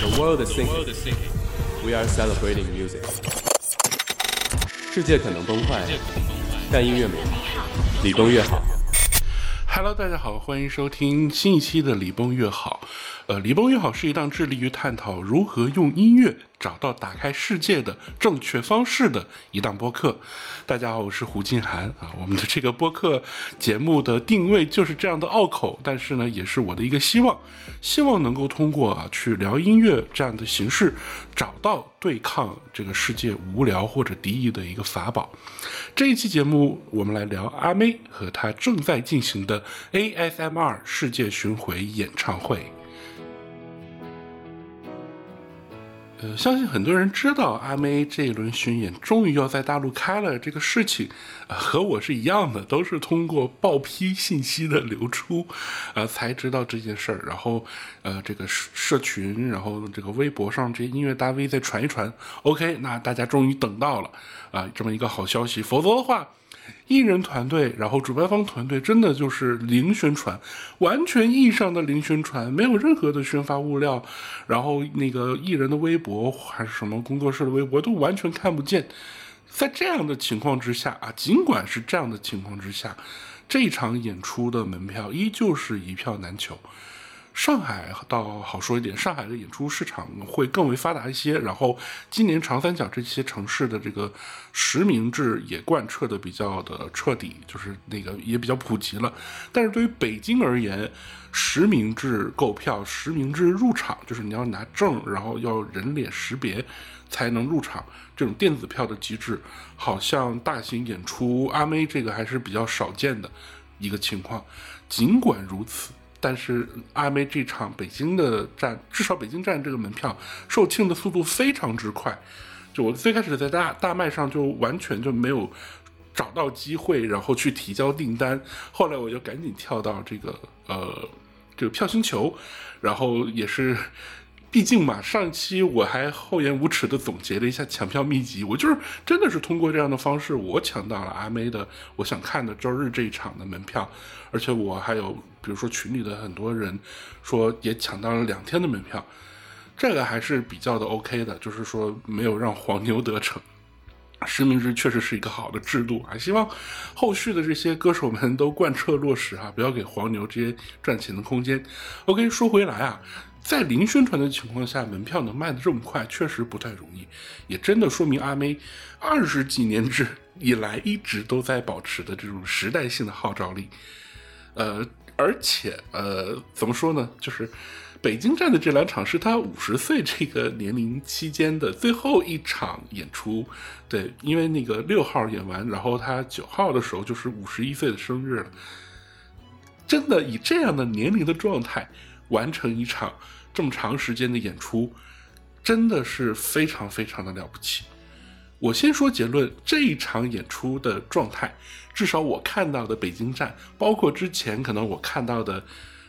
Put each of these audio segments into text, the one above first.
The world is sinking. We are celebrating music. 世界可能崩坏，但音乐美好，李崩越好。Hello，大家好，欢迎收听新一期的《李崩越好》。呃，《李崩越好》是一档致力于探讨如何用音乐找到打开世界的正确方式的一档播客。大家好，我是胡静涵啊。我们的这个播客节目的定位就是这样的拗口，但是呢，也是我的一个希望，希望能够通过啊去聊音乐这样的形式，找到对抗这个世界无聊或者敌意的一个法宝。这一期节目，我们来聊阿妹和她正在进行的 ASMR 世界巡回演唱会。呃，相信很多人知道阿妹这一轮巡演终于要在大陆开了这个事情，呃，和我是一样的，都是通过报批信息的流出，呃，才知道这件事儿。然后，呃，这个社社群，然后这个微博上这些音乐大 V 再传一传，OK，那大家终于等到了啊、这么一个好消息。否则的话，艺人团队，然后主办方团队真的就是零宣传，完全意义上的零宣传，没有任何的宣发物料，然后那个艺人的微博还是什么工作室的微博都完全看不见。在这样的情况之下啊，尽管是这样的情况之下，这场演出的门票依旧是一票难求。上海倒好说一点，上海的演出市场会更为发达一些。然后今年长三角这些城市的这个实名制也贯彻的比较的彻底，就是那个也比较普及了。但是对于北京而言，实名制购票、实名制入场，就是你要拿证，然后要人脸识别才能入场，这种电子票的机制，好像大型演出阿妹这个还是比较少见的一个情况。尽管如此。但是阿妹这场北京的站，至少北京站这个门票售罄的速度非常之快。就我最开始在大大麦上就完全就没有找到机会，然后去提交订单。后来我就赶紧跳到这个呃这个票星球，然后也是。毕竟嘛，上一期我还厚颜无耻的总结了一下抢票秘籍，我就是真的是通过这样的方式，我抢到了阿妹的我想看的周日这一场的门票，而且我还有比如说群里的很多人说也抢到了两天的门票，这个还是比较的 OK 的，就是说没有让黄牛得逞。实名制确实是一个好的制度啊，希望后续的这些歌手们都贯彻落实啊，不要给黄牛这些赚钱的空间。OK，说回来啊，在零宣传的情况下，门票能卖得这么快，确实不太容易，也真的说明阿妹二十几年之以来一直都在保持的这种时代性的号召力。呃，而且呃，怎么说呢，就是。北京站的这两场是他五十岁这个年龄期间的最后一场演出，对，因为那个六号演完，然后他九号的时候就是五十一岁的生日了。真的以这样的年龄的状态完成一场这么长时间的演出，真的是非常非常的了不起。我先说结论，这一场演出的状态，至少我看到的北京站，包括之前可能我看到的。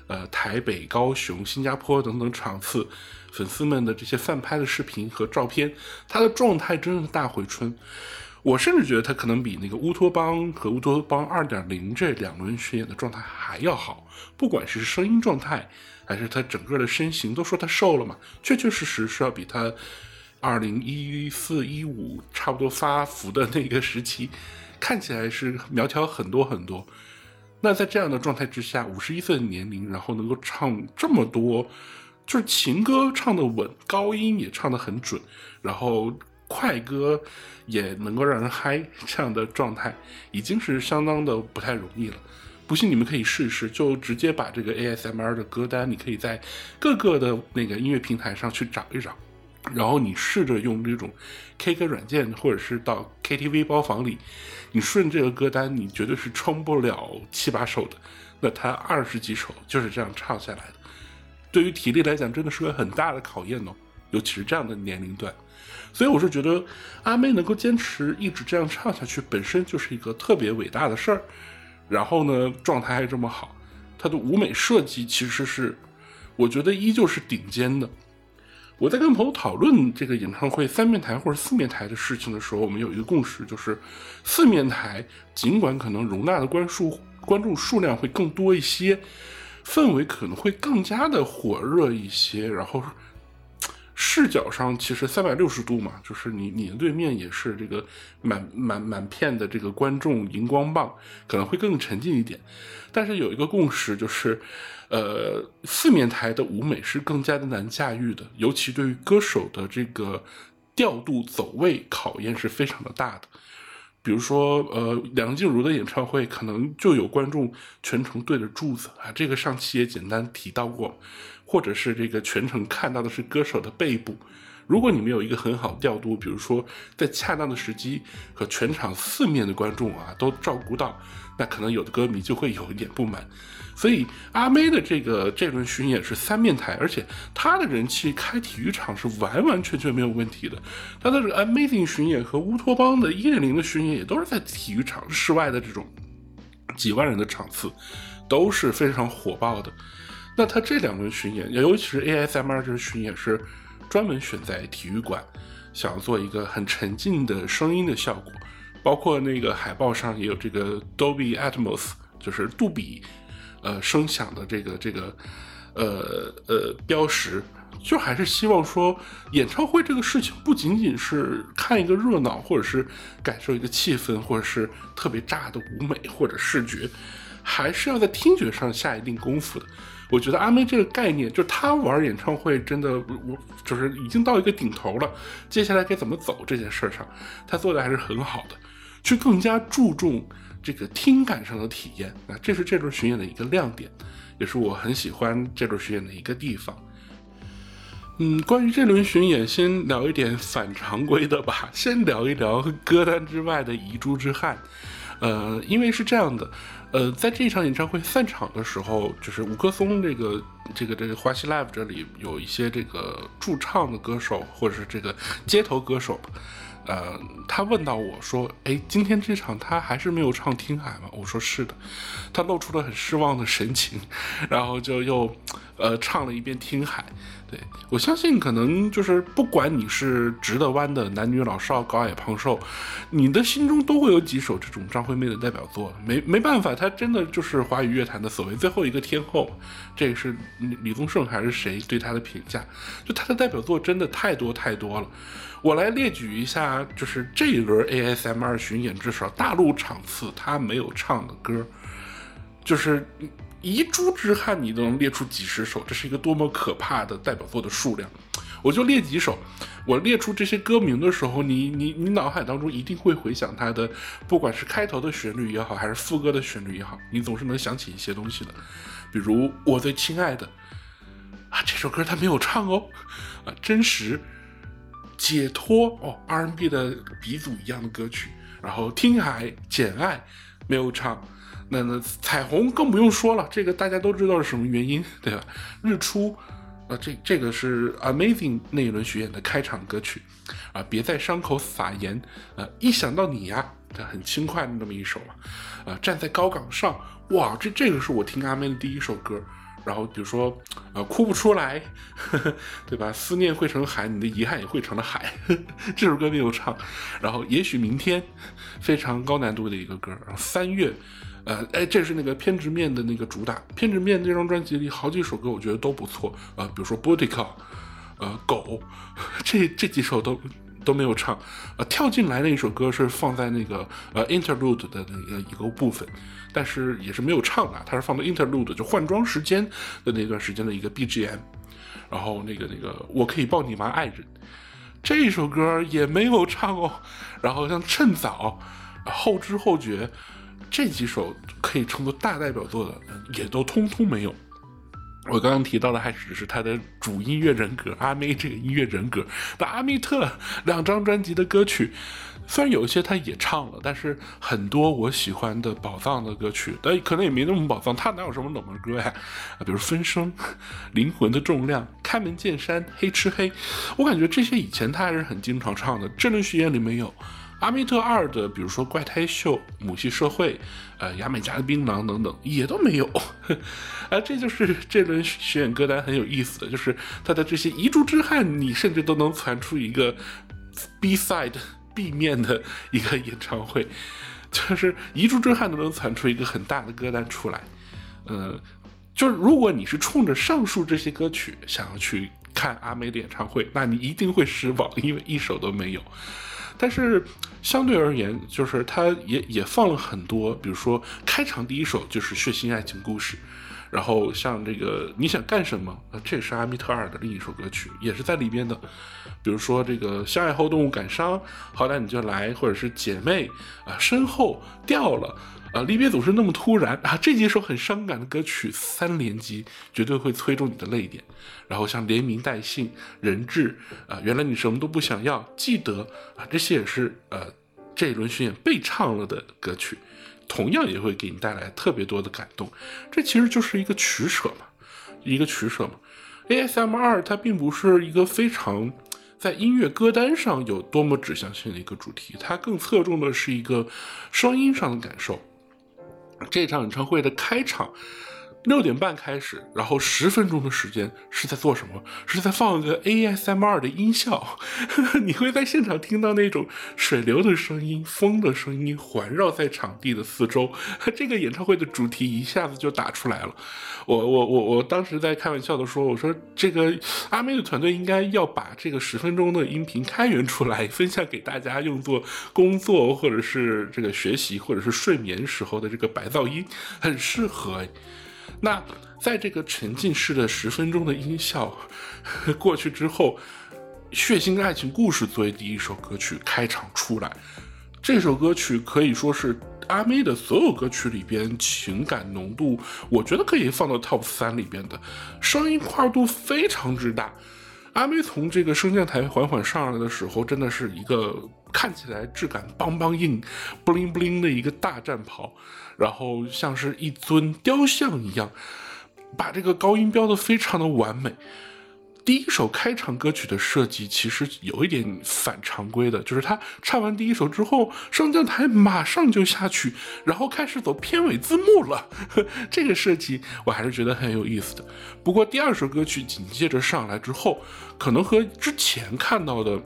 呃，台北、高雄、新加坡等等场次，粉丝们的这些翻拍的视频和照片，他的状态真的是大回春。我甚至觉得他可能比那个乌托邦和乌托邦二点零这两轮巡演的状态还要好，不管是声音状态，还是他整个的身形，都说他瘦了嘛，确确实实是要比他二零一四一五差不多发福的那个时期，看起来是苗条很多很多。那在这样的状态之下，五十一岁的年龄，然后能够唱这么多，就是情歌唱得稳，高音也唱得很准，然后快歌也能够让人嗨，这样的状态已经是相当的不太容易了。不信你们可以试一试，就直接把这个 ASMR 的歌单，你可以在各个的那个音乐平台上去找一找，然后你试着用这种 K 歌软件，或者是到 KTV 包房里。你顺这个歌单，你绝对是冲不了七八首的。那他二十几首就是这样唱下来的，对于体力来讲，真的是个很大的考验哦。尤其是这样的年龄段，所以我是觉得阿妹能够坚持一直这样唱下去，本身就是一个特别伟大的事儿。然后呢，状态还这么好，她的舞美设计其实是，我觉得依旧是顶尖的。我在跟朋友讨论这个演唱会三面台或者四面台的事情的时候，我们有一个共识，就是四面台尽管可能容纳的观数观众数量会更多一些，氛围可能会更加的火热一些，然后视角上其实三百六十度嘛，就是你你的对面也是这个满满满片的这个观众荧光棒，可能会更沉浸一点。但是有一个共识就是，呃，四面台的舞美是更加的难驾驭的，尤其对于歌手的这个调度走位考验是非常的大的。比如说，呃，梁静茹的演唱会可能就有观众全程对着柱子啊，这个上期也简单提到过。或者是这个全程看到的是歌手的背部，如果你没有一个很好调度，比如说在恰当的时机和全场四面的观众啊都照顾到，那可能有的歌迷就会有一点不满。所以阿妹的这个这轮巡演是三面台，而且她的人气开体育场是完完全全没有问题的。她的这个 Amazing 巡演和乌托邦的一点零的巡演也都是在体育场室外的这种几万人的场次，都是非常火爆的。那他这两轮巡演，尤其是 ASMR 这巡演是专门选在体育馆，想要做一个很沉浸的声音的效果，包括那个海报上也有这个 Dolby Atmos，就是杜比，呃，声响的这个这个，呃呃标识，就还是希望说演唱会这个事情不仅仅是看一个热闹，或者是感受一个气氛，或者是特别炸的舞美或者视觉，还是要在听觉上下一定功夫的。我觉得阿妹这个概念，就是她玩演唱会真的，我就是已经到一个顶头了。接下来该怎么走这件事上，她做的还是很好的，去更加注重这个听感上的体验啊，这是这轮巡演的一个亮点，也是我很喜欢这轮巡演的一个地方。嗯，关于这轮巡演，先聊一点反常规的吧，先聊一聊歌单之外的遗珠之憾。呃，因为是这样的。呃，在这场演唱会散场的时候，就是五棵松这个这个这个花西 live 这里有一些这个驻唱的歌手或者是这个街头歌手，呃，他问到我说：“哎，今天这场他还是没有唱《听海》吗？”我说：“是的。”他露出了很失望的神情，然后就又呃唱了一遍《听海》。对我相信，可能就是不管你是直的弯的，男女老少高矮胖瘦，你的心中都会有几首这种张惠妹的代表作。没没办法，她真的就是华语乐坛的所谓最后一个天后。这个是李宗盛还是谁对她的评价？就她的代表作真的太多太多了。我来列举一下，就是这一轮 ASMR 巡演至少大陆场次他没有唱的歌，就是。一株之汗，你都能列出几十首，这是一个多么可怕的代表作的数量！我就列几首。我列出这些歌名的时候，你你你脑海当中一定会回想它的，不管是开头的旋律也好，还是副歌的旋律也好，你总是能想起一些东西的。比如《我最亲爱的》啊，这首歌他没有唱哦。啊，真实、解脱哦，R&B 的鼻祖一样的歌曲。然后《听海》《简爱》没有唱。那那彩虹更不用说了，这个大家都知道是什么原因，对吧？日出，啊，这这个是 Amazing 那一轮巡演的开场歌曲，啊，别在伤口撒盐，呃，一想到你呀，这很轻快的那么一首嘛，啊，站在高岗上，哇，这这个是我听阿妹的第一首歌，然后比如说，呃，哭不出来，呵 呵对吧？思念汇成海，你的遗憾也汇成了海呵，这首歌没有唱，然后也许明天，非常高难度的一个歌，然后三月。呃，哎，这是那个偏执面的那个主打。偏执面这张专辑里好几首歌，我觉得都不错。呃，比如说《b o d i c a 呃，狗，这这几首都都没有唱。呃，跳进来那一首歌是放在那个呃 Interlude 的那个一个部分，但是也是没有唱的，它是放在 Interlude 就换装时间的那段时间的一个 BGM。然后那个那个我可以抱你吗，爱人，这一首歌也没有唱哦。然后像趁早，后知后觉。这几首可以称作大代表作的，也都通通没有。我刚刚提到的还只是他的主音乐人格阿妹这个音乐人格。那阿密特两张专辑的歌曲，虽然有一些他也唱了，但是很多我喜欢的宝藏的歌曲，但可能也没那么宝藏。他哪有什么冷门歌呀？啊，比如《分声》《灵魂的重量》《开门见山》《黑吃黑》，我感觉这些以前他还是很经常唱的。这轮巡演里没有。阿密特二的，比如说怪胎秀、母系社会，呃，牙买加的槟榔等等，也都没有。啊，这就是这轮巡演歌单很有意思的，就是他的这些遗珠之憾，你甚至都能传出一个 B side B 面的一个演唱会，就是遗珠之憾都能传出一个很大的歌单出来。呃，就是如果你是冲着上述这些歌曲想要去。看阿妹的演唱会，那你一定会失望，因为一首都没有。但是相对而言，就是他也也放了很多，比如说开场第一首就是《血腥爱情故事》，然后像这个你想干什么？啊这也是阿米特尔的另一首歌曲，也是在里边的。比如说这个相爱后动物感伤，好歹你就来，或者是姐妹啊，身后掉了。啊，离别总是那么突然啊！这几首很伤感的歌曲三连击，绝对会催中你的泪点。然后像连名带姓、人质啊，原来你什么都不想要，记得啊，这些也是呃这一轮巡演被唱了的歌曲，同样也会给你带来特别多的感动。这其实就是一个取舍嘛，一个取舍嘛。ASM 二它并不是一个非常在音乐歌单上有多么指向性的一个主题，它更侧重的是一个声音上的感受。这场演唱会的开场。六点半开始，然后十分钟的时间是在做什么？是在放一个 ASMR 的音效，你会在现场听到那种水流的声音、风的声音环绕在场地的四周。这个演唱会的主题一下子就打出来了。我我我我当时在开玩笑的说，我说这个阿妹的团队应该要把这个十分钟的音频开源出来，分享给大家用作工作或者是这个学习或者是睡眠时候的这个白噪音，很适合。那在这个沉浸式的十分钟的音效 过去之后，《血腥爱情故事》作为第一首歌曲开场出来，这首歌曲可以说是阿妹的所有歌曲里边情感浓度，我觉得可以放到 TOP 三里边的，声音跨度非常之大。阿妹从这个升降台缓缓上来的时候，真的是一个看起来质感邦邦硬、不灵不灵的一个大战袍，然后像是一尊雕像一样，把这个高音飙得非常的完美。第一首开场歌曲的设计其实有一点反常规的，就是他唱完第一首之后，升降台马上就下去，然后开始走片尾字幕了。这个设计我还是觉得很有意思的。不过第二首歌曲紧接着上来之后，可能和之前看到的，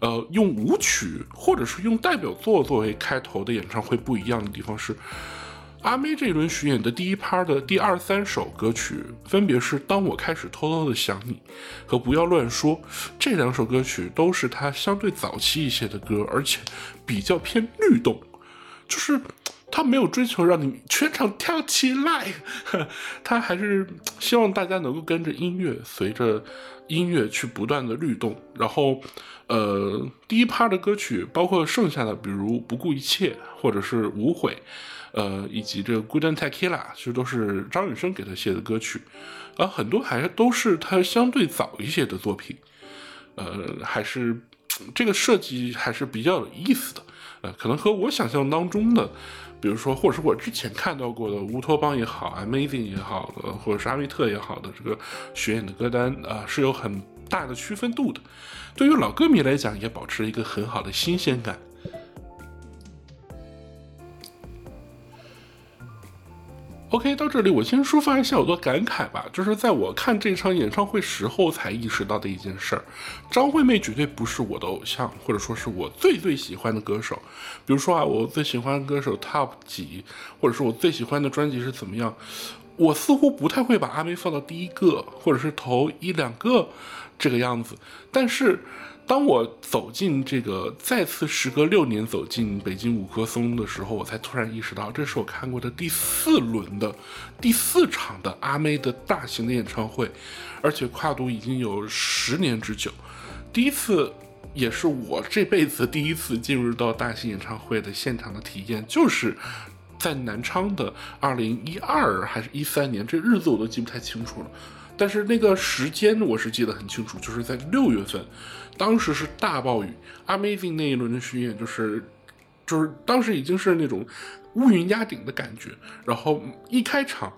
呃，用舞曲或者是用代表作作为开头的演唱会不一样的地方是。阿妹这一轮巡演的第一趴的第二三首歌曲，分别是《当我开始偷偷的想你》和《不要乱说》这两首歌曲，都是她相对早期一些的歌，而且比较偏律动，就是她没有追求让你全场跳起来，她还是希望大家能够跟着音乐，随着音乐去不断的律动。然后，呃，第一趴的歌曲包括剩下的，比如《不顾一切》或者是《无悔》。呃，以及这个《Good and Tequila》其实都是张雨生给他写的歌曲，而很多还都是他相对早一些的作品。呃，还是这个设计还是比较有意思的。呃，可能和我想象当中的，比如说，或者是我之前看到过的乌托邦也好，Amazing 也好，的，或者是阿密特也好的这个巡演的歌单啊，是有很大的区分度的。对于老歌迷来讲，也保持了一个很好的新鲜感。OK，到这里我先抒发一下我的感慨吧，就是在我看这场演唱会时候才意识到的一件事儿，张惠妹绝对不是我的偶像，或者说是我最最喜欢的歌手。比如说啊，我最喜欢的歌手 Top 几，或者说我最喜欢的专辑是怎么样，我似乎不太会把阿妹放到第一个，或者是头一两个这个样子，但是。当我走进这个再次时隔六年走进北京五棵松的时候，我才突然意识到，这是我看过的第四轮的第四场的阿妹的大型的演唱会，而且跨度已经有十年之久。第一次，也是我这辈子第一次进入到大型演唱会的现场的体验，就是在南昌的二零一二还是一三年，这日子我都记不太清楚了。但是那个时间我是记得很清楚，就是在六月份，当时是大暴雨，Amazing 那一轮的巡演就是，就是当时已经是那种乌云压顶的感觉，然后一开场。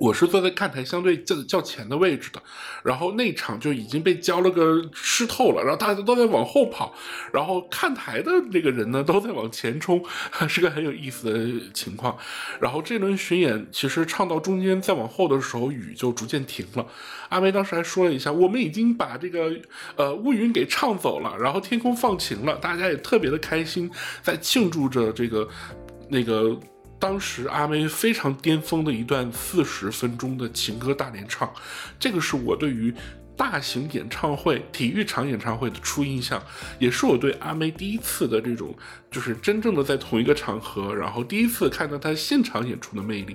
我是坐在看台相对较较前的位置的，然后那场就已经被浇了个湿透了，然后大家都在往后跑，然后看台的那个人呢都在往前冲，是个很有意思的情况。然后这轮巡演其实唱到中间再往后的时候，雨就逐渐停了。阿梅当时还说了一下，我们已经把这个呃乌云给唱走了，然后天空放晴了，大家也特别的开心，在庆祝着这个那个。当时阿妹非常巅峰的一段四十分钟的情歌大联唱，这个是我对于大型演唱会、体育场演唱会的初印象，也是我对阿妹第一次的这种，就是真正的在同一个场合，然后第一次看到她现场演出的魅力。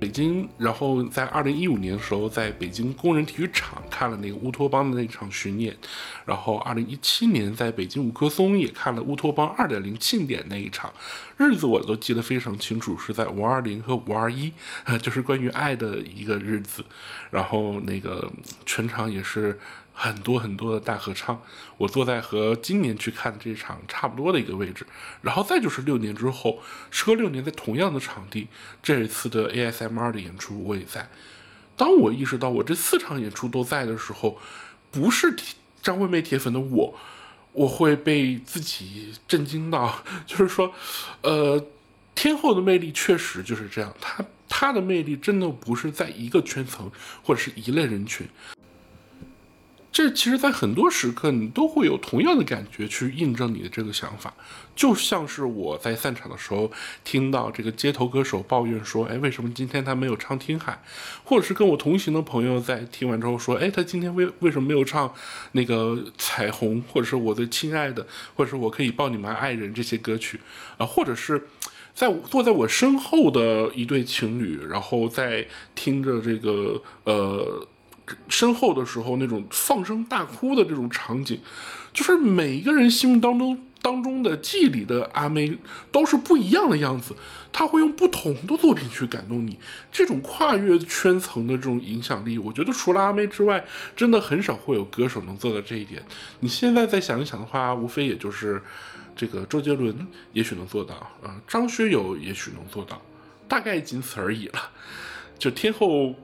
北京，然后在二零一五年的时候，在北京工人体育场看了那个乌托邦的那场巡演，然后二零一七年在北京五棵松也看了乌托邦二点零庆典那一场，日子我都记得非常清楚，是在五二零和五二一，就是关于爱的一个日子，然后那个全场也是。很多很多的大合唱，我坐在和今年去看这场差不多的一个位置，然后再就是六年之后，时隔六年在同样的场地，这一次的 ASMR 的演出我也在。当我意识到我这四场演出都在的时候，不是张惠妹铁粉的我，我会被自己震惊到，就是说，呃，天后的魅力确实就是这样，她她的魅力真的不是在一个圈层或者是一类人群。这其实，在很多时刻，你都会有同样的感觉去印证你的这个想法，就像是我在散场的时候听到这个街头歌手抱怨说：“哎，为什么今天他没有唱《听海》？”或者是跟我同行的朋友在听完之后说：“哎，他今天为为什么没有唱那个《彩虹》，或者是我的亲爱的，或者是我可以抱你们爱人这些歌曲啊？”或者是在坐在我身后的一对情侣，然后在听着这个呃。身后的时候，那种放声大哭的这种场景，就是每一个人心目当中当中的记忆里的阿妹都是不一样的样子。他会用不同的作品去感动你，这种跨越圈层的这种影响力，我觉得除了阿妹之外，真的很少会有歌手能做到这一点。你现在再想一想的话，无非也就是这个周杰伦也许能做到，啊，张学友也许能做到，大概仅此而已了。就天后。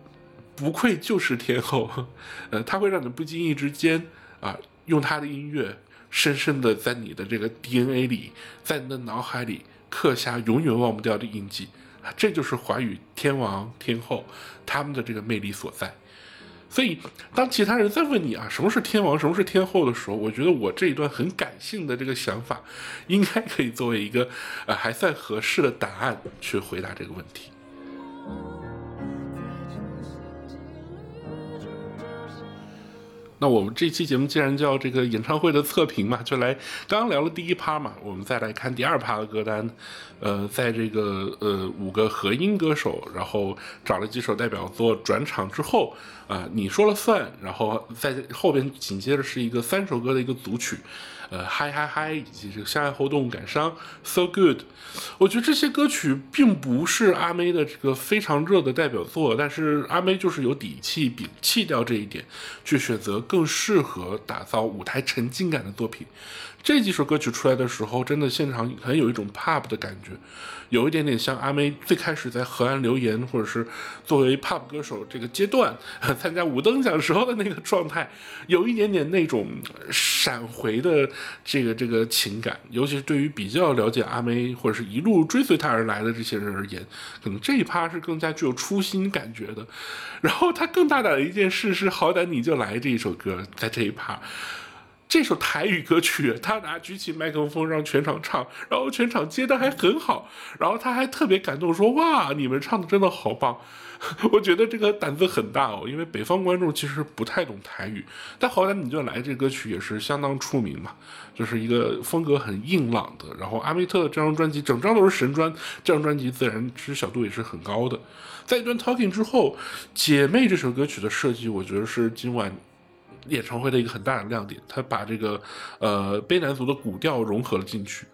不愧就是天后，呃，他会让你不经意之间啊，用他的音乐深深的在你的这个 DNA 里，在你的脑海里刻下永远忘不掉的印记，这就是华语天王天后他们的这个魅力所在。所以，当其他人在问你啊，什么是天王，什么是天后的时候，我觉得我这一段很感性的这个想法，应该可以作为一个呃还算合适的答案去回答这个问题。那我们这期节目既然叫这个演唱会的测评嘛，就来刚刚聊了第一趴嘛，我们再来看第二趴的歌单。呃，在这个呃五个和音歌手，然后找了几首代表作转场之后，啊，你说了算，然后在后边紧接着是一个三首歌的一个组曲。呃，嗨嗨嗨，以及这个相爱后动感伤，So Good，我觉得这些歌曲并不是阿妹的这个非常热的代表作，但是阿妹就是有底气摒弃掉这一点，去选择更适合打造舞台沉浸感的作品。这几首歌曲出来的时候，真的现场很有一种 pop 的感觉。有一点点像阿妹最开始在河岸留言，或者是作为 pop 歌手这个阶段参加五等奖时候的那个状态，有一点点那种闪回的这个这个情感。尤其是对于比较了解阿妹或者是一路追随她而来的这些人而言，可能这一趴是更加具有初心感觉的。然后他更大胆的一件事是，好歹你就来这一首歌，在这一趴。这首台语歌曲，他拿举起麦克风让全场唱，然后全场接的还很好，然后他还特别感动说：“哇，你们唱的真的好棒！” 我觉得这个胆子很大哦，因为北方观众其实不太懂台语，但好歹你就来这歌曲也是相当出名嘛，就是一个风格很硬朗的。然后阿密特这张专辑整张都是神专，这张专辑自然知晓度也是很高的。在一段 talking 之后，《姐妹》这首歌曲的设计，我觉得是今晚。演唱会的一个很大的亮点，他把这个呃悲男族的古调融合了进去。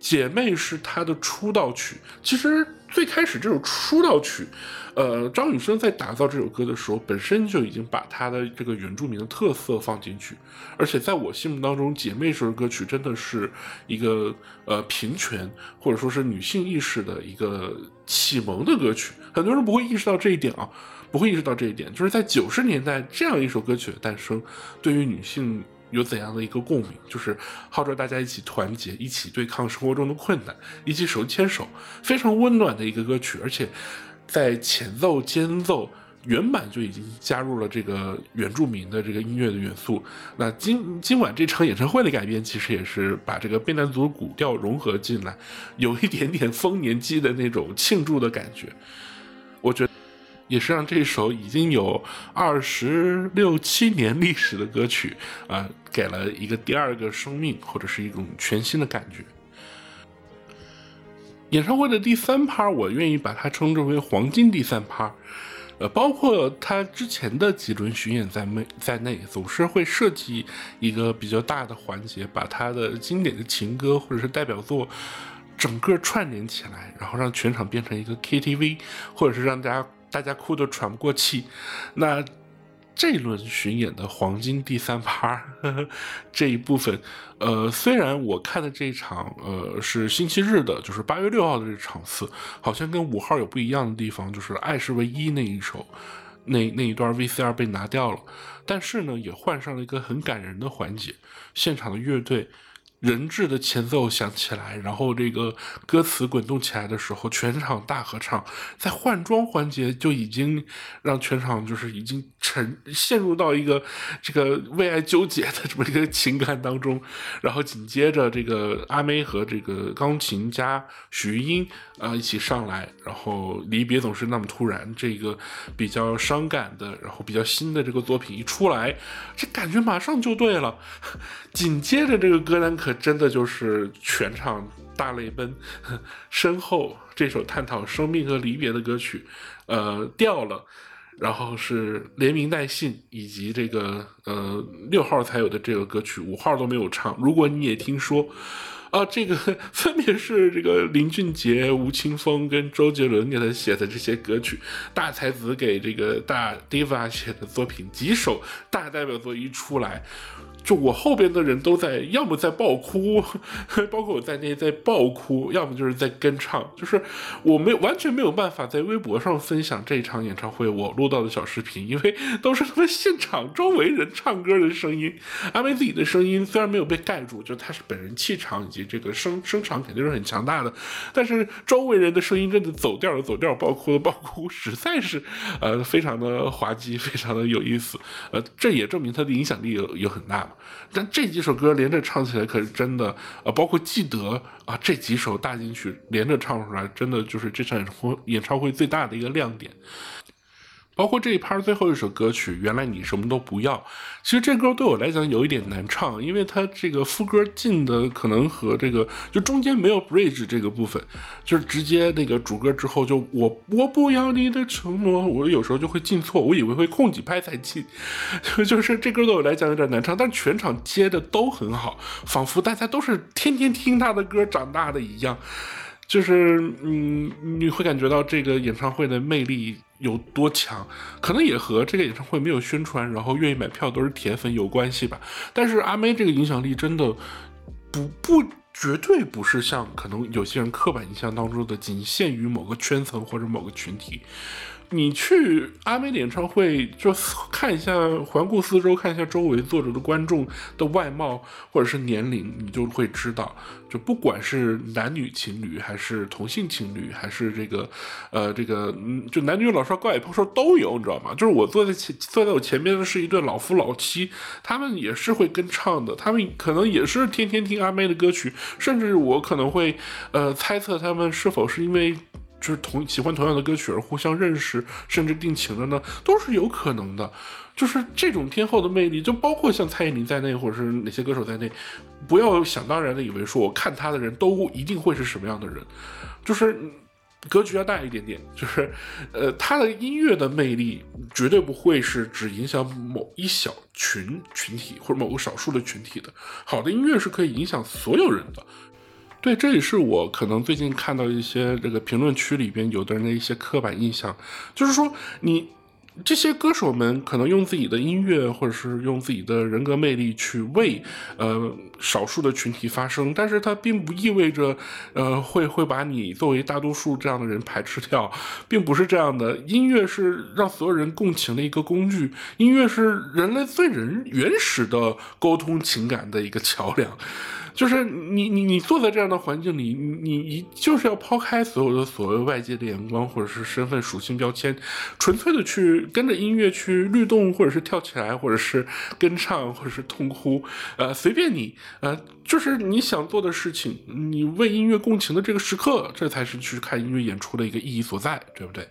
姐妹是他的出道曲，其实最开始这首出道曲，呃，张雨生在打造这首歌的时候，本身就已经把他的这个原住民的特色放进去。而且在我心目当中，姐妹这首歌曲真的是一个呃平权或者说是女性意识的一个启蒙的歌曲。很多人不会意识到这一点啊。不会意识到这一点，就是在九十年代这样一首歌曲的诞生，对于女性有怎样的一个共鸣？就是号召大家一起团结，一起对抗生活中的困难，一起手牵手，非常温暖的一个歌曲。而且在前奏、间奏、原版就已经加入了这个原住民的这个音乐的元素。那今今晚这场演唱会的改编，其实也是把这个贝南族古调融合进来，有一点点丰年祭的那种庆祝的感觉。我觉得。也是让这首已经有二十六七年历史的歌曲啊，给了一个第二个生命，或者是一种全新的感觉。演唱会的第三趴，我愿意把它称之为黄金第三趴。呃，包括他之前的几轮巡演在内，在内总是会设计一个比较大的环节，把他的经典的情歌或者是代表作整个串联起来，然后让全场变成一个 KTV，或者是让大家大家哭得喘不过气。那这轮巡演的黄金第三趴 这一部分，呃，虽然我看的这一场，呃，是星期日的，就是八月六号的这场次，好像跟五号有不一样的地方，就是《爱是唯一》那一首，那那一段 VCR 被拿掉了，但是呢，也换上了一个很感人的环节，现场的乐队。人质的前奏响起来，然后这个歌词滚动起来的时候，全场大合唱，在换装环节就已经让全场就是已经沉陷入到一个 这个为爱纠结的这么一个情感当中，然后紧接着这个阿妹和这个钢琴家徐英啊一起上来，然后离别总是那么突然，这个比较伤感的，然后比较新的这个作品一出来，这感觉马上就对了，紧接着这个歌单可。可真的就是全场大泪奔，身后这首探讨生命和离别的歌曲，呃掉了，然后是连名带姓，以及这个呃六号才有的这个歌曲，五号都没有唱。如果你也听说，啊，这个 分别是这个林俊杰、吴青峰跟周杰伦给他写的这些歌曲，大才子给这个大 diva 写的作品，几首大代表作一出来。就我后边的人都在，要么在爆哭，包括我在内在爆哭，要么就是在跟唱，就是我没完全没有办法在微博上分享这一场演唱会我录到的小视频，因为都是他们现场周围人唱歌的声音。阿妹自己的声音虽然没有被盖住，就她是本人气场以及这个声声场肯定是很强大的，但是周围人的声音真的走调了走调，爆哭的爆哭，实在是呃非常的滑稽，非常的有意思。呃，这也证明他的影响力有有很大。但这几首歌连着唱起来可是真的，啊，包括记得啊，这几首大金曲连着唱出来，真的就是这场演唱会演唱会最大的一个亮点。包括这一趴最后一首歌曲，原来你什么都不要。其实这歌对我来讲有一点难唱，因为它这个副歌进的可能和这个就中间没有 bridge 这个部分，就是直接那个主歌之后就我我不要你的承诺，我有时候就会进错，我以为会空几拍才进，就是这歌对我来讲有点难唱，但全场接的都很好，仿佛大家都是天天听他的歌长大的一样。就是嗯，你会感觉到这个演唱会的魅力有多强，可能也和这个演唱会没有宣传，然后愿意买票都是铁粉有关系吧。但是阿妹这个影响力真的不不绝对不是像可能有些人刻板印象当中的仅限于某个圈层或者某个群体。你去阿妹的演唱会，就看一下，环顾四周，看一下周围坐着的观众的外貌或者是年龄，你就会知道，就不管是男女情侣，还是同性情侣，还是这个，呃，这个，嗯，就男女老少高矮胖瘦都有，你知道吗？就是我坐在前，坐在我前面的是一对老夫老妻，他们也是会跟唱的，他们可能也是天天听阿妹的歌曲，甚至我可能会，呃，猜测他们是否是因为。就是同喜欢同样的歌曲而互相认识，甚至定情的呢，都是有可能的。就是这种天后的魅力，就包括像蔡依林在内，或者是哪些歌手在内，不要想当然的以为说我看他的人都一定会是什么样的人，就是格局要大一点点。就是呃，他的音乐的魅力绝对不会是只影响某一小群群体或者某个少数的群体的。好的音乐是可以影响所有人的。对，这也是我可能最近看到一些这个评论区里边有的人的一些刻板印象，就是说你这些歌手们可能用自己的音乐或者是用自己的人格魅力去为呃少数的群体发声，但是它并不意味着呃会会把你作为大多数这样的人排斥掉，并不是这样的。音乐是让所有人共情的一个工具，音乐是人类最人原始的沟通情感的一个桥梁。就是你你你坐在这样的环境里，你你就是要抛开所有的所谓外界的眼光或者是身份属性标签，纯粹的去跟着音乐去律动，或者是跳起来，或者是跟唱，或者是痛哭，呃，随便你，呃，就是你想做的事情，你为音乐共情的这个时刻，这才是去看音乐演出的一个意义所在，对不对？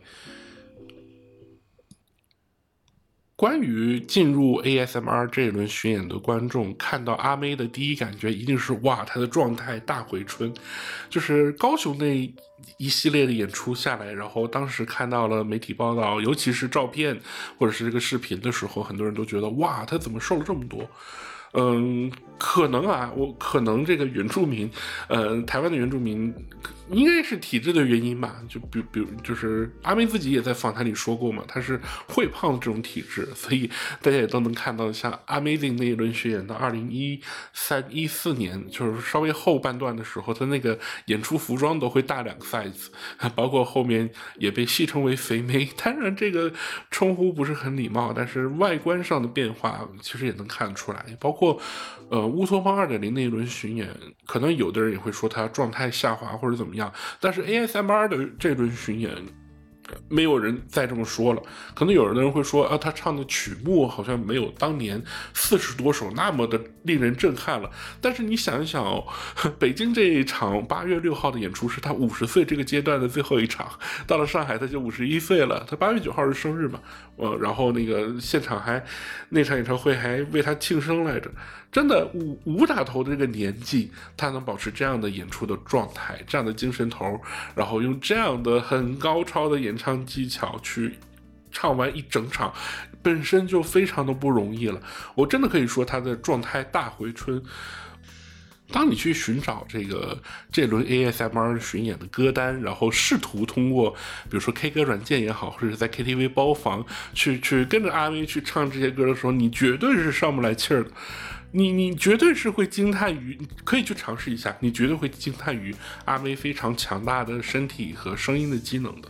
关于进入 ASMR 这一轮巡演的观众，看到阿妹的第一感觉一定是哇，她的状态大回春。就是高雄那一系列的演出下来，然后当时看到了媒体报道，尤其是照片或者是这个视频的时候，很多人都觉得哇，她怎么瘦了这么多？嗯，可能啊，我可能这个原住民，呃，台湾的原住民。应该是体质的原因吧，就比比如就是阿妹自己也在访谈里说过嘛，她是会胖的这种体质，所以大家也都能看到，像 Amazing 那一轮巡演到二零一三一四年，就是稍微后半段的时候，她那个演出服装都会大两个 size，包括后面也被戏称为肥妹，当然这个称呼不是很礼貌，但是外观上的变化其实也能看得出来，包括或呃乌托邦二点零那一轮巡演，可能有的人也会说他状态下滑或者怎么。样，但是 ASMR 的这轮巡演，没有人再这么说了。可能有的人会说啊，他唱的曲目好像没有当年四十多首那么的令人震撼了。但是你想一想哦，北京这一场八月六号的演出是他五十岁这个阶段的最后一场，到了上海他就五十一岁了。他八月九号是生日嘛？呃，然后那个现场还那场演唱会还为他庆生来着。真的五五打头的这个年纪，他能保持这样的演出的状态，这样的精神头，然后用这样的很高超的演唱技巧去唱完一整场，本身就非常的不容易了。我真的可以说他的状态大回春。当你去寻找这个这轮 ASMR 巡演的歌单，然后试图通过比如说 K 歌软件也好，或者是在 KTV 包房去去跟着阿威去唱这些歌的时候，你绝对是上不来气儿的。你你绝对是会惊叹于，可以去尝试一下，你绝对会惊叹于阿妹非常强大的身体和声音的机能的，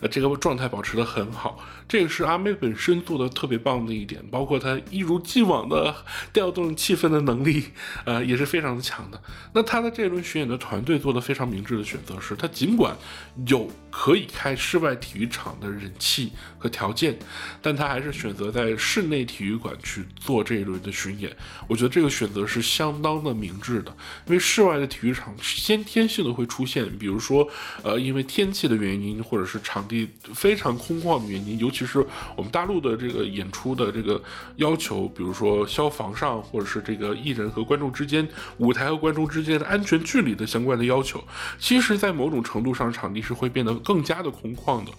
呃，这个状态保持的很好。这个是阿妹本身做的特别棒的一点，包括她一如既往的调动气氛的能力，呃，也是非常的强的。那她的这轮巡演的团队做的非常明智的选择是，她尽管有可以开室外体育场的人气和条件，但她还是选择在室内体育馆去做这一轮的巡演。我觉得这个选择是相当的明智的，因为室外的体育场先天性的会出现，比如说，呃，因为天气的原因，或者是场地非常空旷的原因，尤其。其实我们大陆的这个演出的这个要求，比如说消防上，或者是这个艺人和观众之间、舞台和观众之间的安全距离的相关的要求，其实，在某种程度上，场地是会变得更加的空旷的。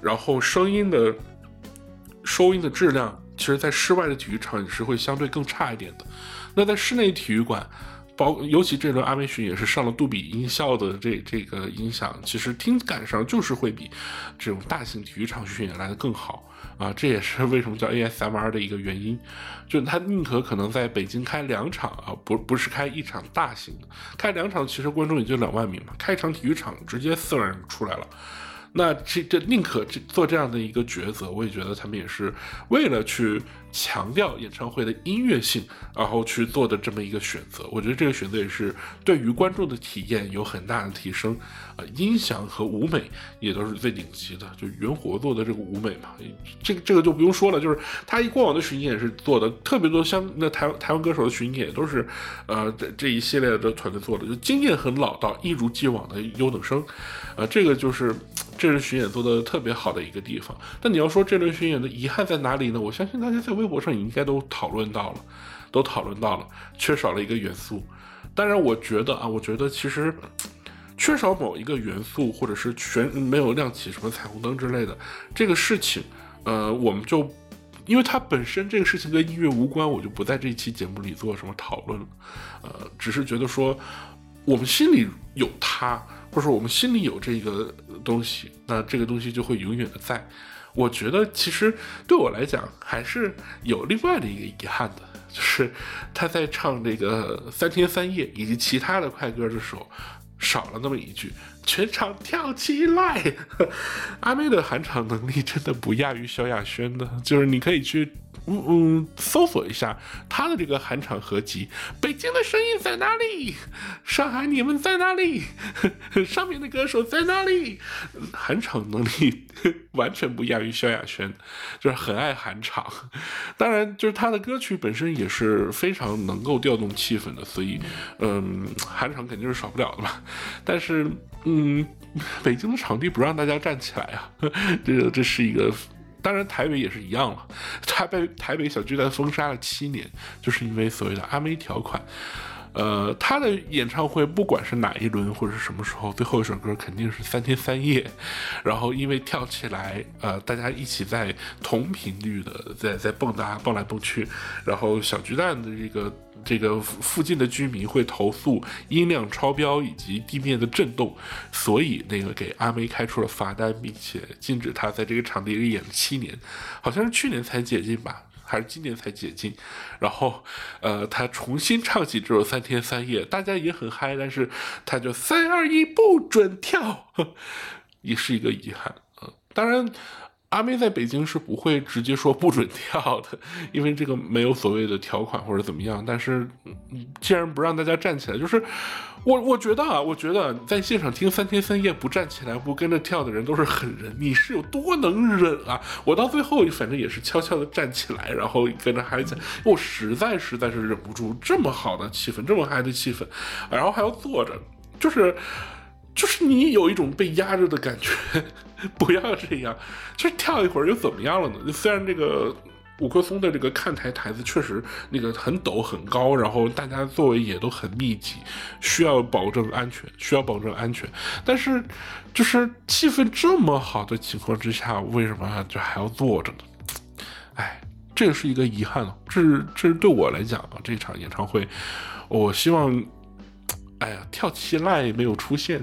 然后声音的收音的质量，其实，在室外的体育场也是会相对更差一点的。那在室内体育馆。包尤其这轮阿美巡也是上了杜比音效的这这个音响，其实听感上就是会比这种大型体育场巡演来的更好啊！这也是为什么叫 ASMR 的一个原因，就他宁可可能在北京开两场啊，不不是开一场大型的，开两场其实观众也就两万名嘛，开一场体育场直接四万人出来了。那这这宁可这做这样的一个抉择，我也觉得他们也是为了去强调演唱会的音乐性，然后去做的这么一个选择。我觉得这个选择也是对于观众的体验有很大的提升。啊，音响和舞美也都是最顶级的，就云活做的这个舞美嘛，这个这个就不用说了，就是他一过往的巡演是做的特别多，像那台台湾歌手的巡演也都是，呃，这这一系列的团队做的，就经验很老道，一如既往的优等生。啊，这个就是。这轮巡演做的特别好的一个地方，但你要说这轮巡演的遗憾在哪里呢？我相信大家在微微博上应该都讨论到了，都讨论到了，缺少了一个元素。当然，我觉得啊，我觉得其实缺少某一个元素，或者是全没有亮起什么彩虹灯之类的这个事情，呃，我们就因为它本身这个事情跟音乐无关，我就不在这一期节目里做什么讨论了。呃，只是觉得说我们心里有它。或者我们心里有这个东西，那这个东西就会永远的在。我觉得其实对我来讲还是有另外的一个遗憾的，就是他在唱这个三天三夜以及其他的快歌的时候，少了那么一句“全场跳起来 ”。阿妹的喊场能力真的不亚于萧亚轩的，就是你可以去。嗯嗯，搜索一下他的这个韩场合集，北京的声音在哪里？上海你们在哪里？上面的歌手在哪里？韩场能力完全不亚于萧亚轩，就是很爱韩场。当然，就是他的歌曲本身也是非常能够调动气氛的，所以嗯，韩场肯定是少不了的嘛。但是嗯，北京的场地不让大家站起来啊，这个这是一个。当然台北也是一样了，他被台北小巨蛋封杀了七年，就是因为所谓的阿妹条款。呃，他的演唱会不管是哪一轮或者是什么时候，最后一首歌肯定是三天三夜。然后因为跳起来，呃，大家一起在同频率的在在蹦跶蹦来蹦去，然后小巨蛋的这个这个附近的居民会投诉音量超标以及地面的震动，所以那个给阿妹开出了罚单，并且禁止他在这个场地里演了七年，好像是去年才解禁吧。还是今年才解禁，然后，呃，他重新唱起这首《三天三夜》，大家也很嗨，但是他就三二一不准跳，也是一个遗憾嗯，当然。阿妹在北京是不会直接说不准跳的，因为这个没有所谓的条款或者怎么样。但是，既然不让大家站起来，就是我我觉得啊，我觉得在现场听三天三夜不站起来不跟着跳的人都是狠人。你是有多能忍啊？我到最后反正也是悄悄的站起来，然后跟着嗨起来，我实在实在是忍不住这么好的气氛，这么嗨的气氛，然后还要坐着，就是。就是你有一种被压着的感觉，不要这样，就是跳一会儿又怎么样了呢？虽然这个五棵松的这个看台台子确实那个很陡很高，然后大家座位也都很密集，需要保证安全，需要保证安全。但是就是气氛这么好的情况之下，为什么就还要坐着呢？哎，这是一个遗憾了。这这是对我来讲啊，这场演唱会，我希望。哎呀，跳起来没有出现，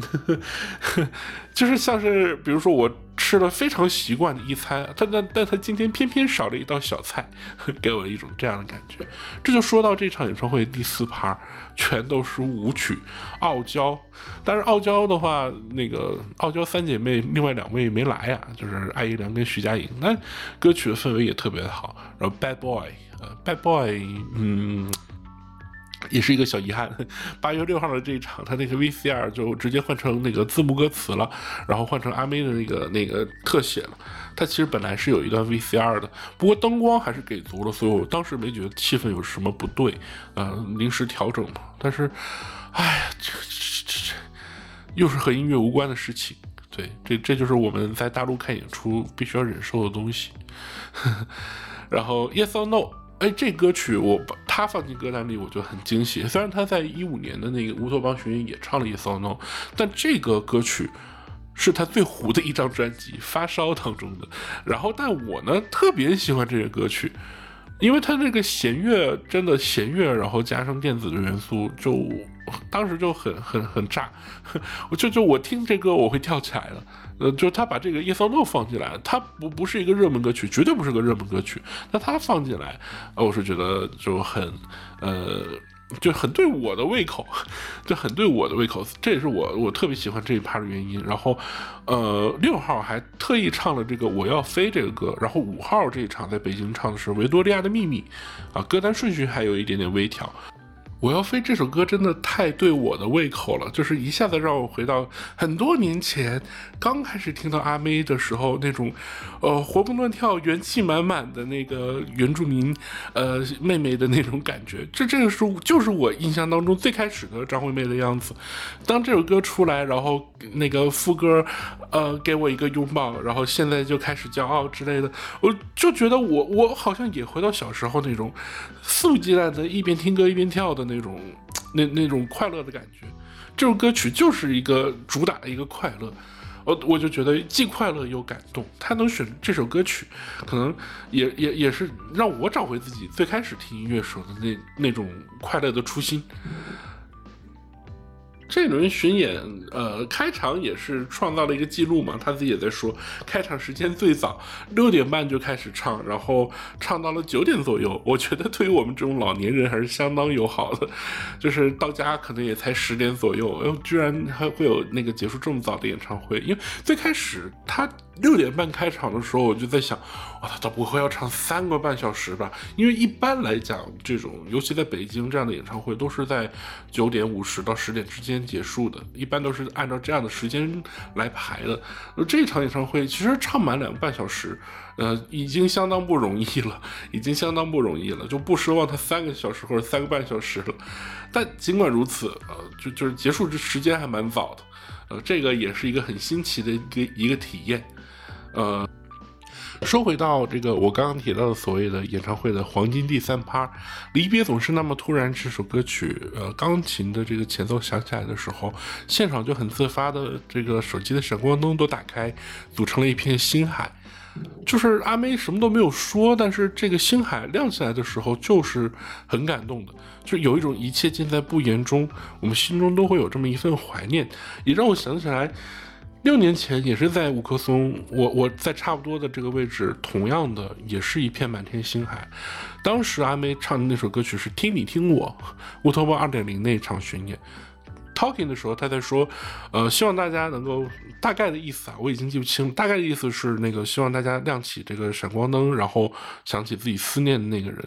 就是像是比如说我吃了非常习惯的一餐，他但但他今天偏偏少了一道小菜，给我一种这样的感觉。这就说到这场演唱会第四趴，全都是舞曲，傲娇。但是傲娇的话，那个傲娇三姐妹另外两位没来呀，就是艾怡良跟徐佳莹。那歌曲的氛围也特别的好。然后 Bad Boy，呃，Bad Boy，嗯。也是一个小遗憾，八月六号的这一场，他那个 VCR 就直接换成那个字幕歌词了，然后换成阿妹的那个那个特写了。他其实本来是有一段 VCR 的，不过灯光还是给足了，所以我当时没觉得气氛有什么不对，呃，临时调整嘛。但是，哎呀，这这这这，又是和音乐无关的事情。对，这这就是我们在大陆看演出必须要忍受的东西。然后 Yes or No。哎，这歌曲我把它放进歌单里，我就很惊喜。虽然他在一五年的那个乌托邦巡演也唱了一首《No》，但这个歌曲是他最糊的一张专辑《发烧》当中的。然后，但我呢特别喜欢这个歌曲，因为它这个弦乐真的弦乐，然后加上电子的元素，就当时就很很很炸。我 就就我听这歌我会跳起来的。呃，就他把这个《Yes or No》放进来，它不不是一个热门歌曲，绝对不是个热门歌曲。那他放进来，我是觉得就很，呃，就很对我的胃口，就很对我的胃口。这也是我我特别喜欢这一趴的原因。然后，呃，六号还特意唱了这个《我要飞》这个歌。然后五号这一场在北京唱的是《维多利亚的秘密》，啊，歌单顺序还有一点点微调。我要飞这首歌真的太对我的胃口了，就是一下子让我回到很多年前刚开始听到阿妹的时候那种，呃，活蹦乱跳、元气满满的那个原住民，呃，妹妹的那种感觉。这这个是就是我印象当中最开始的张惠妹的样子。当这首歌出来，然后那个副歌，呃，给我一个拥抱，然后现在就开始骄傲之类的，我就觉得我我好像也回到小时候那种肆无忌惮的一边听歌一边跳的。那种，那那种快乐的感觉，这首歌曲就是一个主打的一个快乐，我我就觉得既快乐又感动。他能选这首歌曲，可能也也也是让我找回自己最开始听音乐时候的那那种快乐的初心。这轮巡演，呃，开场也是创造了一个记录嘛，他自己也在说，开场时间最早六点半就开始唱，然后唱到了九点左右。我觉得对于我们这种老年人还是相当友好的，就是到家可能也才十点左右，哎，居然还会有那个结束这么早的演唱会，因为最开始他。六点半开场的时候，我就在想，哇，他不会要唱三个半小时吧？因为一般来讲，这种尤其在北京这样的演唱会，都是在九点五十到十点之间结束的，一般都是按照这样的时间来排的。那这场演唱会其实唱满两个半小时，呃，已经相当不容易了，已经相当不容易了，就不奢望他三个小时或者三个半小时了。但尽管如此，呃，就就是结束之时间还蛮早的，呃，这个也是一个很新奇的一个一个体验。呃，说回到这个我刚刚提到的所谓的演唱会的黄金第三趴，离别总是那么突然。这首歌曲，呃，钢琴的这个前奏响起来的时候，现场就很自发的，这个手机的闪光灯都打开，组成了一片星海。就是阿妹什么都没有说，但是这个星海亮起来的时候，就是很感动的，就有一种一切尽在不言中，我们心中都会有这么一份怀念，也让我想起来。六年前也是在五棵松，我我在差不多的这个位置，同样的也是一片满天星海。当时阿妹唱的那首歌曲是《听你听我》，乌托邦二点零那场巡演，talking 的时候，他在说，呃，希望大家能够大概的意思啊，我已经记不清，大概的意思是那个希望大家亮起这个闪光灯，然后想起自己思念的那个人。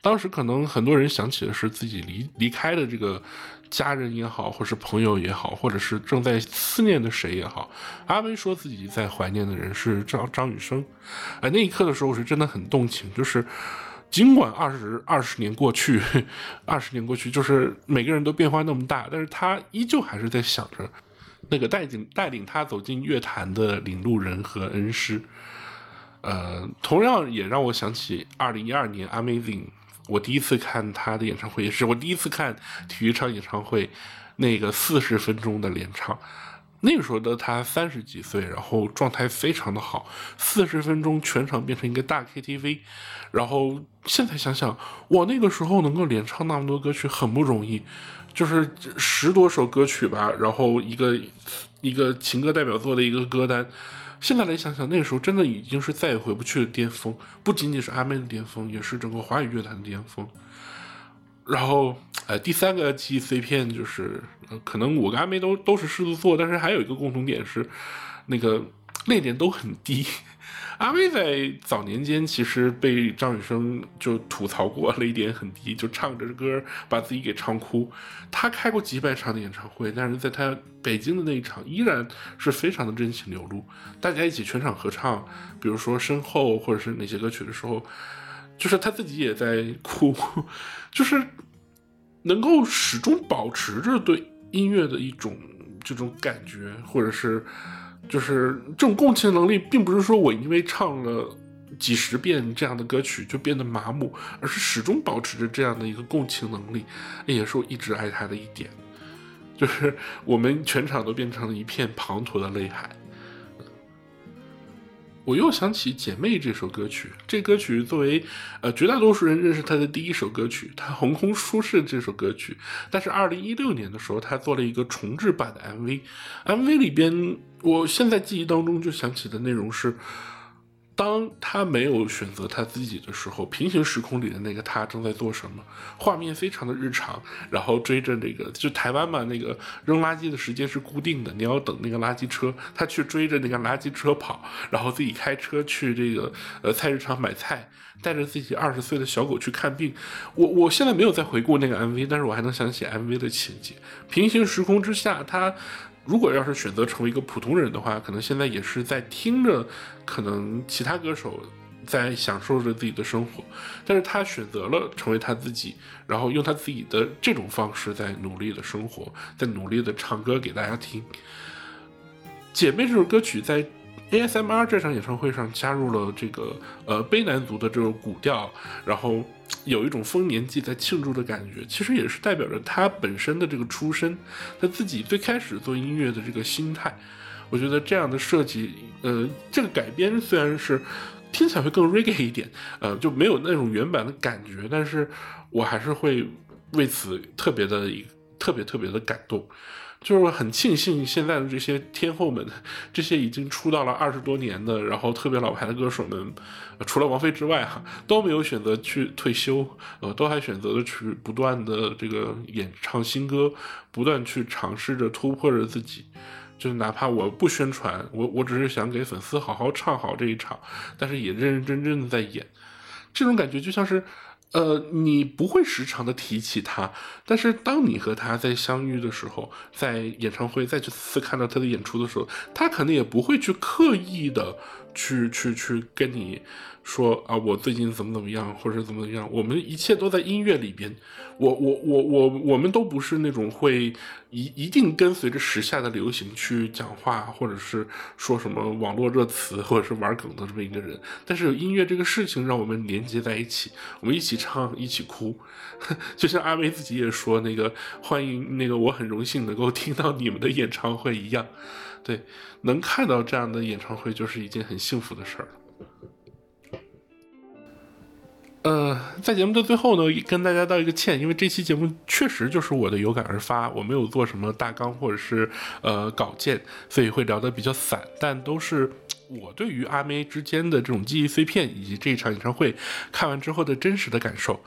当时可能很多人想起的是自己离离开的这个。家人也好，或是朋友也好，或者是正在思念的谁也好，阿威说自己在怀念的人是张张雨生。哎，那一刻的时候，我是真的很动情。就是尽管二十二十年过去，二十年过去，就是每个人都变化那么大，但是他依旧还是在想着那个带领带领他走进乐坛的领路人和恩师。呃，同样也让我想起二零一二年 Amazing。我第一次看他的演唱会，也是 我第一次看体育场演唱会，那个四十分钟的连唱，那个时候的他三十几岁，然后状态非常的好，四十分钟全场变成一个大 KTV，然后现在想想，我那个时候能够连唱那么多歌曲很不容易，就是十多首歌曲吧，然后一个一个情歌代表作的一个歌单。现在来想想，那个时候真的已经是再也回不去的巅峰，不仅仅是阿妹的巅峰，也是整个华语乐坛的巅峰。然后，呃，第三个记忆碎片就是，可能我跟阿妹都都是狮子座，但是还有一个共同点是，那个泪点都很低。阿妹在早年间其实被张雨生就吐槽过泪点很低，就唱着歌把自己给唱哭。他开过几百场的演唱会，但是在他北京的那一场依然是非常的真情流露，大家一起全场合唱，比如说《身后》或者是哪些歌曲的时候，就是他自己也在哭，就是能够始终保持着对音乐的一种这种感觉，或者是。就是这种共情能力，并不是说我因为唱了几十遍这样的歌曲就变得麻木，而是始终保持着这样的一个共情能力，也是我一直爱他的一点。就是我们全场都变成了一片滂沱的泪海。我又想起《姐妹》这首歌曲，这歌曲作为呃绝大多数人认识他的第一首歌曲，他横空出世这首歌曲。但是二零一六年的时候，他做了一个重制版的 MV，MV 里边，我现在记忆当中就想起的内容是。当他没有选择他自己的时候，平行时空里的那个他正在做什么？画面非常的日常，然后追着那个就台湾嘛，那个扔垃圾的时间是固定的，你要等那个垃圾车，他去追着那个垃圾车跑，然后自己开车去这个呃菜市场买菜，带着自己二十岁的小狗去看病。我我现在没有再回顾那个 MV，但是我还能想起 MV 的情节。平行时空之下，他。如果要是选择成为一个普通人的话，可能现在也是在听着，可能其他歌手在享受着自己的生活，但是他选择了成为他自己，然后用他自己的这种方式在努力的生活，在努力的唱歌给大家听。姐妹这首歌曲在。ASMR 这场演唱会上加入了这个呃悲男族的这种古调，然后有一种丰年祭在庆祝的感觉，其实也是代表着他本身的这个出身，他自己最开始做音乐的这个心态。我觉得这样的设计，呃，这个改编虽然是听起来会更 reggae 一点，呃，就没有那种原版的感觉，但是我还是会为此特别的一特别特别的感动。就是很庆幸现在的这些天后们，这些已经出道了二十多年的，然后特别老牌的歌手们，除了王菲之外哈，都没有选择去退休，呃，都还选择的去不断的这个演唱新歌，不断去尝试着突破着自己。就是哪怕我不宣传，我我只是想给粉丝好好唱好这一场，但是也认认真真的在演。这种感觉就像是。呃，你不会时常的提起他，但是当你和他在相遇的时候，在演唱会再去次看到他的演出的时候，他可能也不会去刻意的去去去跟你说啊，我最近怎么怎么样，或者怎么怎么样，我们一切都在音乐里边。我我我我，我们都不是那种会一一定跟随着时下的流行去讲话，或者是说什么网络热词，或者是玩梗的这么一个人。但是音乐这个事情让我们连接在一起，我们一起唱，一起哭。就像阿威自己也说，那个欢迎那个，我很荣幸能够听到你们的演唱会一样。对，能看到这样的演唱会就是一件很幸福的事儿。呃，在节目的最后呢，跟大家道一个歉，因为这期节目确实就是我的有感而发，我没有做什么大纲或者是呃稿件，所以会聊得比较散，但都是我对于阿妹之间的这种记忆碎片，以及这一场演唱会看完之后的真实的感受。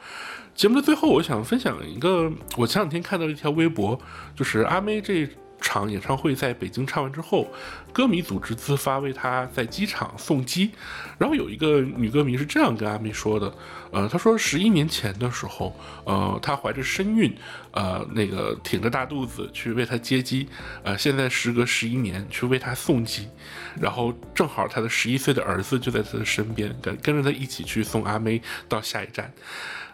节目的最后，我想分享一个，我前两天看到一条微博，就是阿妹这。场演唱会在北京唱完之后，歌迷组织自发为她在机场送机。然后有一个女歌迷是这样跟阿妹说的：“呃，她说十一年前的时候，呃，她怀着身孕，呃，那个挺着大肚子去为她接机。呃，现在时隔十一年去为她送机，然后正好她的十一岁的儿子就在她的身边，跟跟着她一起去送阿妹到下一站。”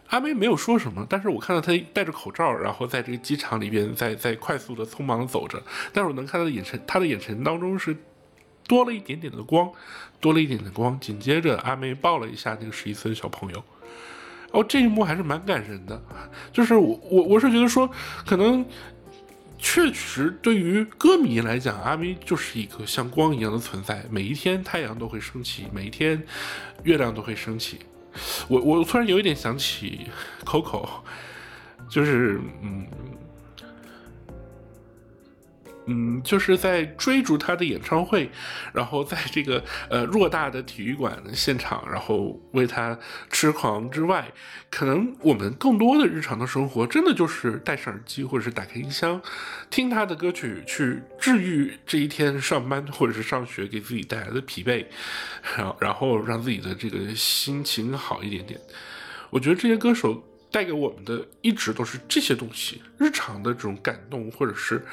阿妹没有说什么，但是我看到她戴着口罩，然后在这个机场里边，在在快速的、匆忙的走着。但是我能看到的眼神，她的眼神当中是多了一点点的光，多了一点的光。紧接着，阿妹抱了一下那个十一岁的小朋友。哦，这一幕还是蛮感人的。就是我我我是觉得说，可能确实对于歌迷来讲，阿妹就是一个像光一样的存在。每一天太阳都会升起，每一天月亮都会升起。我我突然有一点想起 Coco，就是嗯嗯，就是在追逐他的演唱会，然后在这个呃偌大的体育馆现场，然后为他痴狂之外，可能我们更多的日常的生活，真的就是戴上耳机或者是打开音箱，听他的歌曲，去治愈这一天上班或者是上学给自己带来的疲惫，然后然后让自己的这个心情好一点点。我觉得这些歌手带给我们的一直都是这些东西，日常的这种感动，或者是。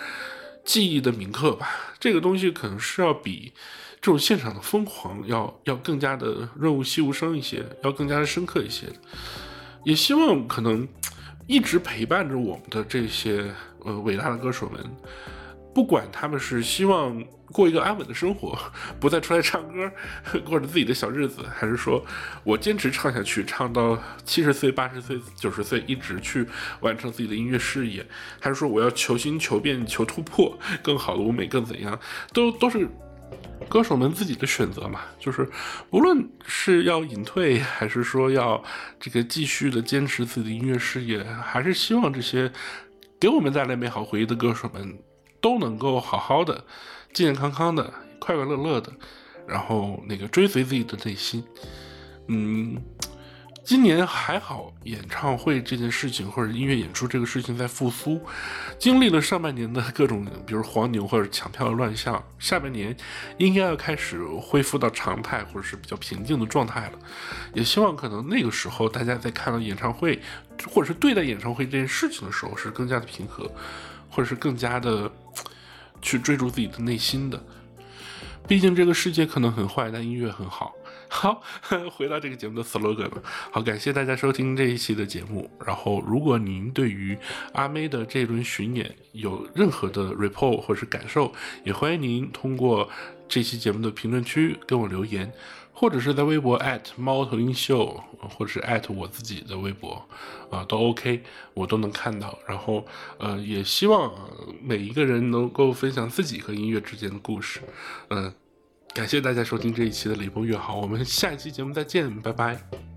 记忆的铭刻吧，这个东西可能是要比这种现场的疯狂要要更加的润物细无声一些，要更加的深刻一些。也希望可能一直陪伴着我们的这些呃伟大的歌手们。不管他们是希望过一个安稳的生活，不再出来唱歌，过着自己的小日子，还是说我坚持唱下去，唱到七十岁、八十岁、九十岁，一直去完成自己的音乐事业，还是说我要求新、求变、求突破，更好的舞美更怎样，都都是歌手们自己的选择嘛。就是无论是要隐退，还是说要这个继续的坚持自己的音乐事业，还是希望这些给我们带来美好回忆的歌手们。都能够好好的、健健康康的、快快乐乐的，然后那个追随自己的内心。嗯，今年还好，演唱会这件事情或者音乐演出这个事情在复苏，经历了上半年的各种，比如黄牛或者抢票的乱象，下半年应该要开始恢复到常态或者是比较平静的状态了。也希望可能那个时候大家在看到演唱会或者是对待演唱会这件事情的时候是更加的平和。或者是更加的去追逐自己的内心的，毕竟这个世界可能很坏，但音乐很好。好，回到这个节目的 slogan 了。好，感谢大家收听这一期的节目。然后，如果您对于阿妹的这一轮巡演有任何的 report 或者是感受，也欢迎您通过这期节目的评论区跟我留言。或者是在微博猫头鹰秀，或者是我自己的微博，啊，都 OK，我都能看到。然后，呃，也希望每一个人能够分享自己和音乐之间的故事。嗯，感谢大家收听这一期的雷锋乐好，我们下一期节目再见，拜拜。